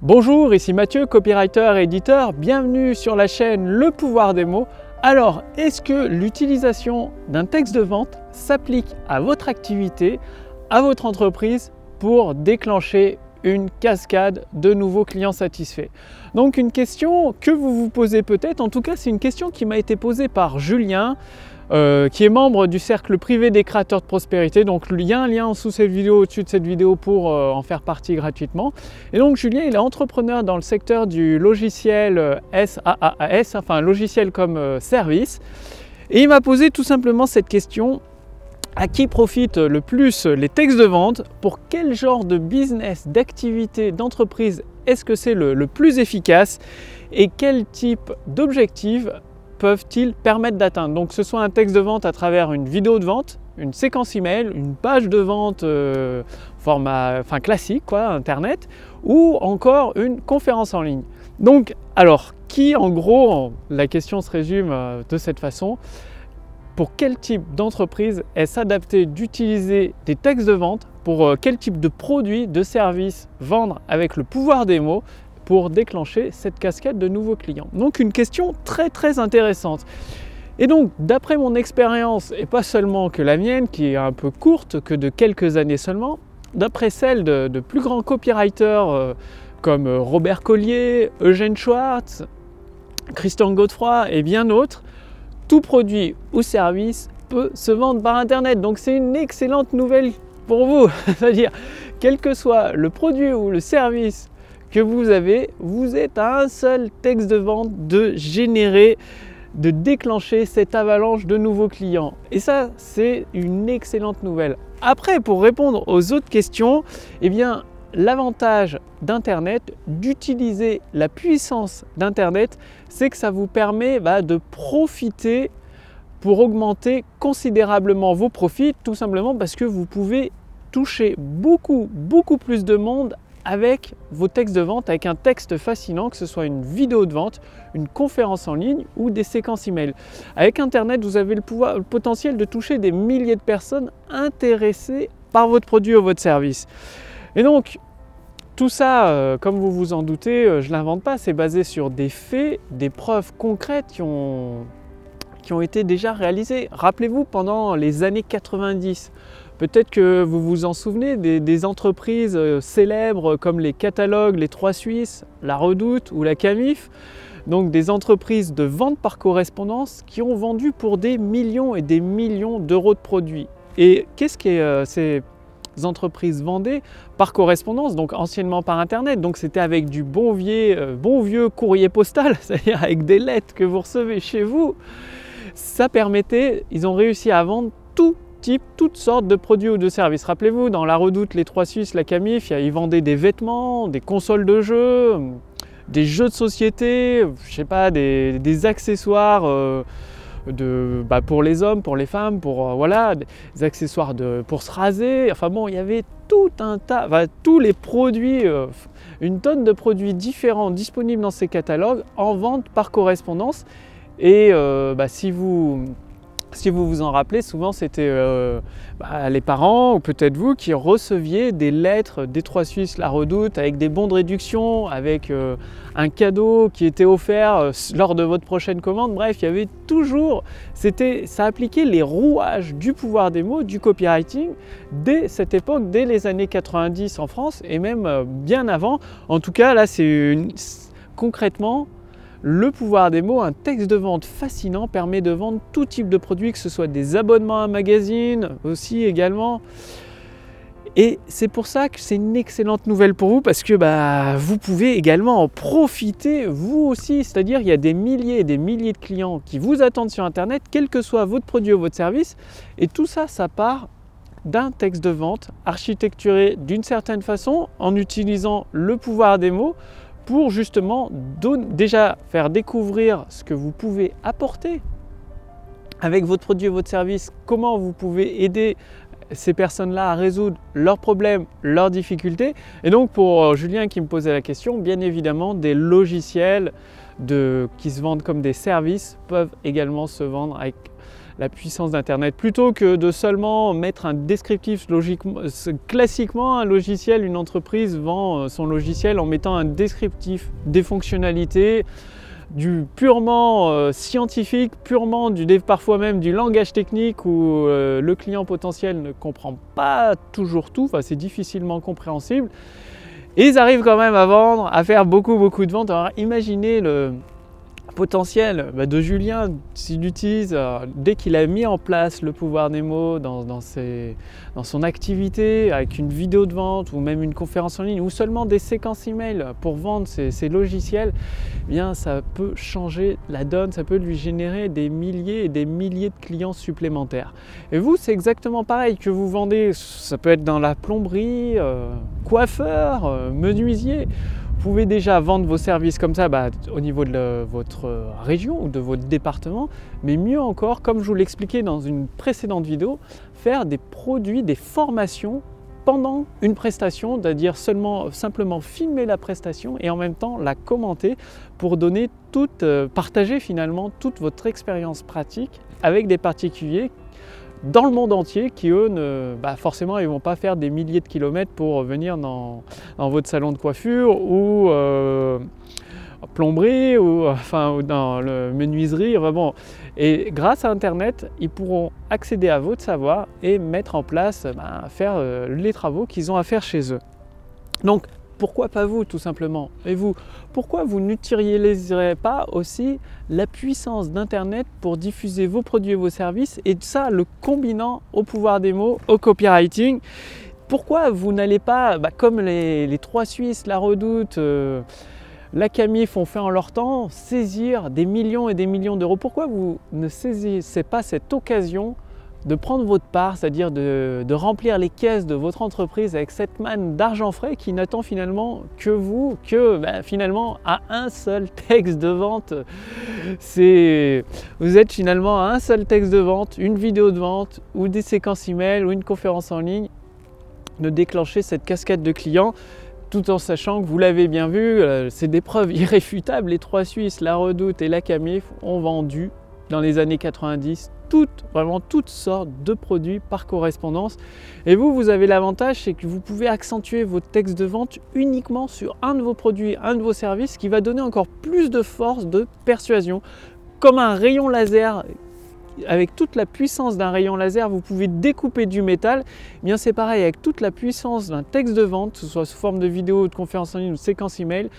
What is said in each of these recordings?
Bonjour, ici Mathieu, copywriter et éditeur. Bienvenue sur la chaîne Le pouvoir des mots. Alors, est-ce que l'utilisation d'un texte de vente s'applique à votre activité, à votre entreprise pour déclencher une cascade de nouveaux clients satisfaits? Donc une question que vous vous posez peut-être, en tout cas c'est une question qui m'a été posée par Julien euh, qui est membre du cercle privé des créateurs de prospérité. Donc il y a un lien sous cette vidéo, au-dessus de cette vidéo pour euh, en faire partie gratuitement. Et donc Julien, il est entrepreneur dans le secteur du logiciel SaaS, enfin logiciel comme euh, service. Et il m'a posé tout simplement cette question. À qui profitent le plus les textes de vente? Pour quel genre de business, d'activité, d'entreprise est-ce que c'est le, le plus efficace? Et quel type d'objectif peuvent-ils permettre d'atteindre. Donc, ce soit un texte de vente à travers une vidéo de vente, une séquence email, une page de vente euh, format classique, quoi, internet, ou encore une conférence en ligne. Donc, alors, qui en gros, la question se résume euh, de cette façon, pour quel type d'entreprise est-ce adapté d'utiliser des textes de vente? Pour euh, quel type de produits, de services vendre avec le pouvoir des mots? Pour déclencher cette cascade de nouveaux clients Donc une question très très intéressante. Et donc, d'après mon expérience, et pas seulement que la mienne, qui est un peu courte, que de quelques années seulement, d'après celle de, plus grands copywriters euh, comme euh, Robert Collier, Eugène Schwartz, Christian Godefroy et bien d'autres, tout produit ou service peut se vendre par Internet. Donc c'est une excellente nouvelle pour vous. C'est-à-dire, quel que soit le produit ou le service que vous avez, vous êtes à un seul texte de vente de générer, de déclencher cette avalanche de nouveaux clients. Et ça, c'est une excellente nouvelle. Après, pour répondre aux autres questions, eh bien, l'avantage d'Internet, d'utiliser la puissance d'Internet, c'est que ça vous permet bah, de profiter pour augmenter considérablement vos profits, tout simplement parce que vous pouvez toucher beaucoup, beaucoup plus de monde avec vos textes de vente, avec un texte fascinant, que ce soit une vidéo de vente, une conférence en ligne ou des séquences email. Avec Internet, vous avez le, pouvoir, le potentiel de toucher des milliers de personnes intéressées par votre produit ou votre service. Et donc, tout ça, euh, comme vous vous en doutez, euh, je ne l'invente pas, c'est basé sur des faits, des preuves concrètes qui ont, qui ont été déjà réalisées. Rappelez-vous, pendant les années 90, Peut-être que vous vous en souvenez des, entreprises euh, célèbres comme les catalogues Les Trois Suisses, La Redoute ou la Camif, donc des entreprises de vente par correspondance qui ont vendu pour des millions et des millions d'euros de produits. Et qu'est-ce que euh, ces entreprises vendaient par correspondance, donc anciennement par Internet? Donc c'était avec du bon vieux, euh, bon vieux courrier postal, c'est-à-dire avec des lettres que vous recevez chez vous. Ça permettait, ils ont réussi à vendre tout toutes sortes de produits ou de services. Rappelez-vous, dans la redoute, les Trois Suisses, la Camif, ils vendaient des vêtements, des consoles de jeux, des jeux de société, je sais pas, des, accessoires euh, de, bah, pour les hommes, pour les femmes, pour euh, voilà, des accessoires de, pour se raser. Enfin bon, il y avait tout un tas, tous les produits, euh, une tonne de produits différents disponibles dans ces catalogues en vente par correspondance. Et bah, si vous si vous vous en rappelez, souvent c'était euh, bah, les parents ou peut-être vous qui receviez des lettres des Trois Suisses, la Redoute, avec des bons de réduction, avec euh, un cadeau qui était offert euh, lors de votre prochaine commande. Bref, il y avait toujours, c'était, ça appliquait les rouages du pouvoir des mots, du copywriting, dès cette époque, dès les années 90 en France et même bien avant. En tout cas, là, c'est concrètement le pouvoir des mots, un texte de vente fascinant, permet de vendre tout type de produits, que ce soit des abonnements à un magazine aussi également. Et c'est pour ça que c'est une excellente nouvelle pour vous parce que bah, vous pouvez également en profiter vous aussi. C'est-à-dire il y a des milliers et des milliers de clients qui vous attendent sur Internet, quel que soit votre produit ou votre service. Et tout ça, ça part d'un texte de vente architecturé d'une certaine façon en utilisant le pouvoir des mots pour justement déjà faire découvrir ce que vous pouvez apporter avec votre produit et votre service, comment vous pouvez aider ces personnes-là à résoudre leurs problèmes, leurs difficultés. Et donc pour euh, Julien qui me posait la question, bien évidemment, des logiciels qui se vendent comme des services peuvent également se vendre avec la puissance d'Internet. Plutôt que de seulement mettre un descriptif logiquement, classiquement, un logiciel, une entreprise vend euh, son logiciel en mettant un descriptif des fonctionnalités, du purement euh, scientifique, purement du parfois même du langage technique où euh, le client potentiel ne comprend pas toujours tout, enfin c'est difficilement compréhensible. Et ils arrivent quand même à vendre, à faire beaucoup beaucoup de ventes. Alors imaginez le, potentiel bah, de Julien, s'il utilise, euh, dès qu'il a mis en place le pouvoir des mots dans, dans, son activité, avec une vidéo de vente ou même une conférence en ligne, ou seulement des séquences email pour vendre ses, logiciels, eh bien ça peut changer la donne, ça peut lui générer des milliers et des milliers de clients supplémentaires. Et vous, c'est exactement pareil que vous vendez, ça peut être dans la plomberie, euh, coiffeur, euh, menuisier pouvez déjà vendre vos services comme ça bah, au niveau de votre région ou de votre département, mais mieux encore, comme je vous l'expliquais dans une précédente vidéo, faire des produits, des formations pendant une prestation, c'est-à-dire seulement simplement filmer la prestation et en même temps la commenter pour donner toute, euh, partager finalement toute votre expérience pratique avec des particuliers dans le monde entier qui eux ne, bah forcément ils vont pas faire des milliers de kilomètres pour venir dans, votre salon de coiffure ou euh, plomberie ou enfin dans le menuiserie. bon. Et grâce à internet, ils pourront accéder à votre savoir et mettre en place, bah, faire euh, les travaux qu'ils ont à faire chez eux. Donc pourquoi pas vous tout simplement Et vous, pourquoi vous n'utiliseriez pas aussi la puissance d'Internet pour diffuser vos produits et vos services et ça le combinant au pouvoir des mots, au copywriting? Pourquoi vous n'allez pas, bah, comme les, trois Suisses, la Redoute, euh, la Camif ont fait en leur temps, saisir des millions et des millions d'euros? Pourquoi vous ne saisissez pas cette occasion de prendre votre part, c'est-à-dire de, remplir les caisses de votre entreprise avec cette manne d'argent frais qui n'attend finalement que vous, que ben, finalement à un seul texte de vente. Vous êtes finalement à un seul texte de vente, une vidéo de vente ou des séquences email ou une conférence en ligne de déclencher cette cascade de clients tout en sachant que vous l'avez bien vu, euh, c'est des preuves irréfutables. Les trois Suisses, la Redoute et la Camif ont vendu dans les années 90 toutes, vraiment toutes sortes de produits par correspondance. Et vous, vous avez l'avantage, c'est que vous pouvez accentuer votre texte de vente uniquement sur un de vos produits, un de vos services, qui va donner encore plus de force de persuasion. Comme un rayon laser avec toute la puissance d'un rayon laser, vous pouvez découper du métal. Eh bien, c'est pareil avec toute la puissance d'un texte de vente, que ce soit sous forme de vidéo, de conférence en ligne ou de séquence email,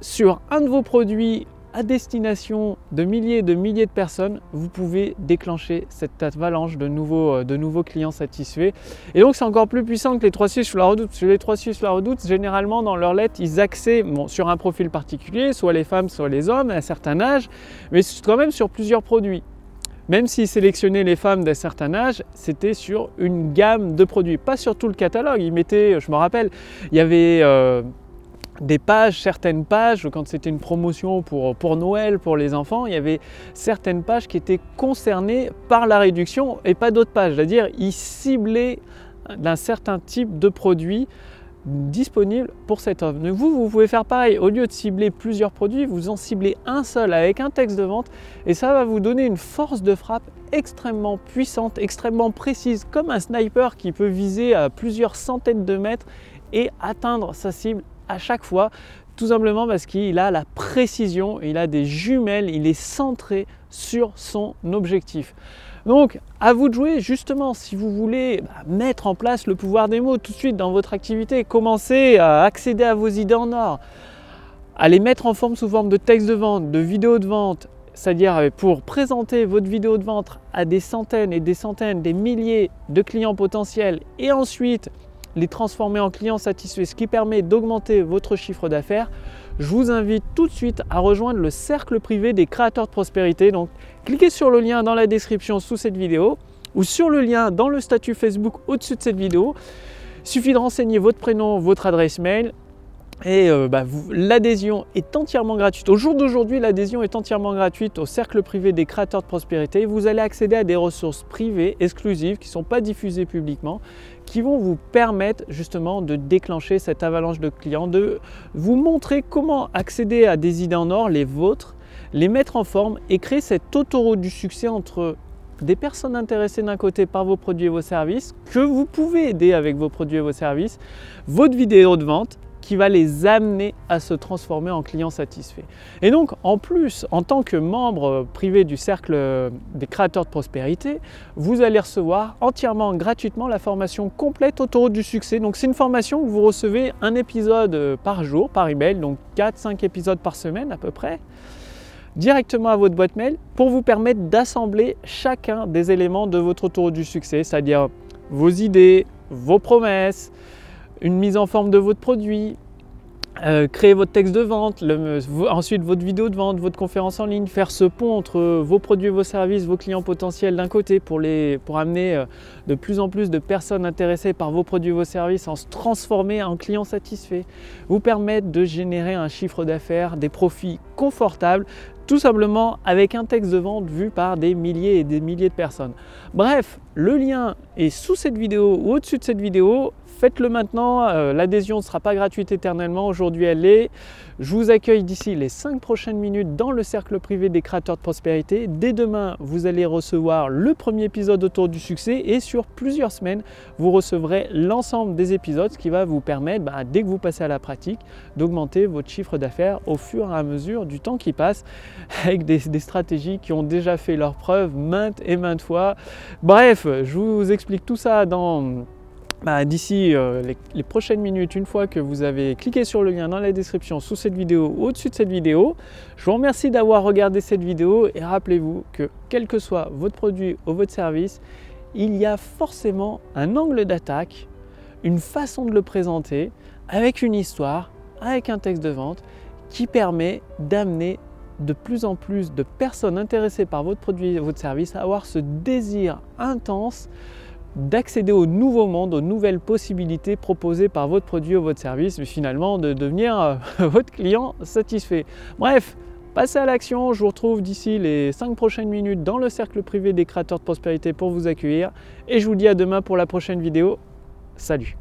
sur un de vos produits à destination de milliers et de milliers de personnes, vous pouvez déclencher cette avalanche de nouveaux, euh, de nouveaux clients satisfaits. Et donc c'est encore plus puissant que les 3 Suisses sur la redoute. Les 3 Suisses sur la redoute, généralement dans leur lettre, ils axaient sur un profil particulier, soit les femmes, soit les hommes à un certain âge, mais quand même sur plusieurs produits. Même s'ils sélectionnaient les femmes d'un certain âge, c'était sur une gamme de produits, pas sur tout le catalogue. Ils mettaient, je me rappelle, il y avait... Euh, des pages, certaines pages, quand c'était une promotion pour, Noël, pour les enfants, il y avait certaines pages qui étaient concernées par la réduction et pas d'autres pages. C'est-à-dire, ils ciblaient d'un certain type de produit disponible pour cette offre. Vous, vous pouvez faire pareil. Au lieu de cibler plusieurs produits, vous en ciblez un seul avec un texte de vente et ça va vous donner une force de frappe extrêmement puissante, extrêmement précise, comme un sniper qui peut viser à plusieurs centaines de mètres et atteindre sa cible à chaque fois, tout simplement parce qu'il a la précision, il a des jumelles, il est centré sur son objectif. Donc, à vous de jouer justement si vous voulez bah, mettre en place le pouvoir des mots tout de suite dans votre activité, commencer à accéder à vos idées en or, à les mettre en forme sous forme de texte de vente, de vidéo de vente, c'est-à-dire euh, pour présenter votre vidéo de vente à des centaines et des centaines, des milliers de clients potentiels et ensuite les transformer en clients satisfaits, ce qui permet d'augmenter votre chiffre d'affaires, je vous invite tout de suite à rejoindre le cercle privé des créateurs de prospérité. Donc, cliquez sur le lien dans la description sous cette vidéo ou sur le lien dans le statut Facebook au-dessus de cette vidéo. Il suffit de renseigner votre prénom, votre adresse mail et euh, bah, l'adhésion est entièrement gratuite. Au jour d'aujourd'hui, l'adhésion est entièrement gratuite au cercle privé des créateurs de prospérité. Vous allez accéder à des ressources privées exclusives qui ne sont pas diffusées publiquement, qui vont vous permettre justement de déclencher cette avalanche de clients, de vous montrer comment accéder à des idées en or, les vôtres, les mettre en forme et créer cette autoroute du succès entre des personnes intéressées d'un côté par vos produits et vos services, que vous pouvez aider avec vos produits et vos services, votre vidéo de vente qui va les amener à se transformer en clients satisfaits. Et donc, en plus, en tant que membre privé du cercle des créateurs de prospérité, vous allez recevoir entièrement gratuitement la formation complète autour du succès. Donc, c'est une formation que vous recevez un épisode par jour, par email, donc 4-5 épisodes par semaine à peu près directement à votre boîte mail pour vous permettre d'assembler chacun des éléments de votre autour du succès, c'est-à-dire vos idées, vos promesses, une mise en forme de votre produit, euh, créer votre texte de vente, ensuite votre vidéo de vente, votre conférence en ligne, faire ce pont entre vos produits, vos services, vos clients potentiels d'un côté pour, les, pour amener euh, de plus en plus de personnes intéressées par vos produits, vos services, en se transformer en clients satisfaits, vous permettre de générer un chiffre d'affaires, des profits confortables, tout simplement avec un texte de vente vu par des milliers et des milliers de personnes. Bref, le lien est sous cette vidéo ou au-dessus de cette vidéo faites-le maintenant. Euh, l'adhésion ne sera pas gratuite éternellement. Aujourd'hui, elle est. Je vous accueille d'ici les 5 prochaines minutes dans le cercle privé des créateurs de prospérité. Dès demain, vous allez recevoir le premier épisode autour du succès et sur plusieurs semaines, vous recevrez l'ensemble des épisodes, ce qui va vous permettre, bah, dès que vous passez à la pratique, d'augmenter votre chiffre d'affaires au fur et à mesure du temps qui passe avec des, des stratégies qui ont déjà fait leurs preuves maintes et maintes fois. Bref, je vous explique tout ça dans bah, d'ici euh, les, prochaines minutes, une fois que vous avez cliqué sur le lien dans la description sous cette vidéo ou au-dessus de cette vidéo, je vous remercie d'avoir regardé cette vidéo et rappelez-vous que quel que soit votre produit ou votre service, il y a forcément un angle d'attaque, une façon de le présenter avec une histoire, avec un texte de vente qui permet d'amener de plus en plus de personnes intéressées par votre produit et votre service à avoir ce désir intense d'accéder au nouveau monde, aux nouvelles possibilités proposées par votre produit ou votre service, mais finalement de devenir euh, votre client satisfait. Bref, passez à l'action, je vous retrouve d'ici les 5 prochaines minutes dans le cercle privé des créateurs de prospérité pour vous accueillir et je vous dis à demain pour la prochaine vidéo. Salut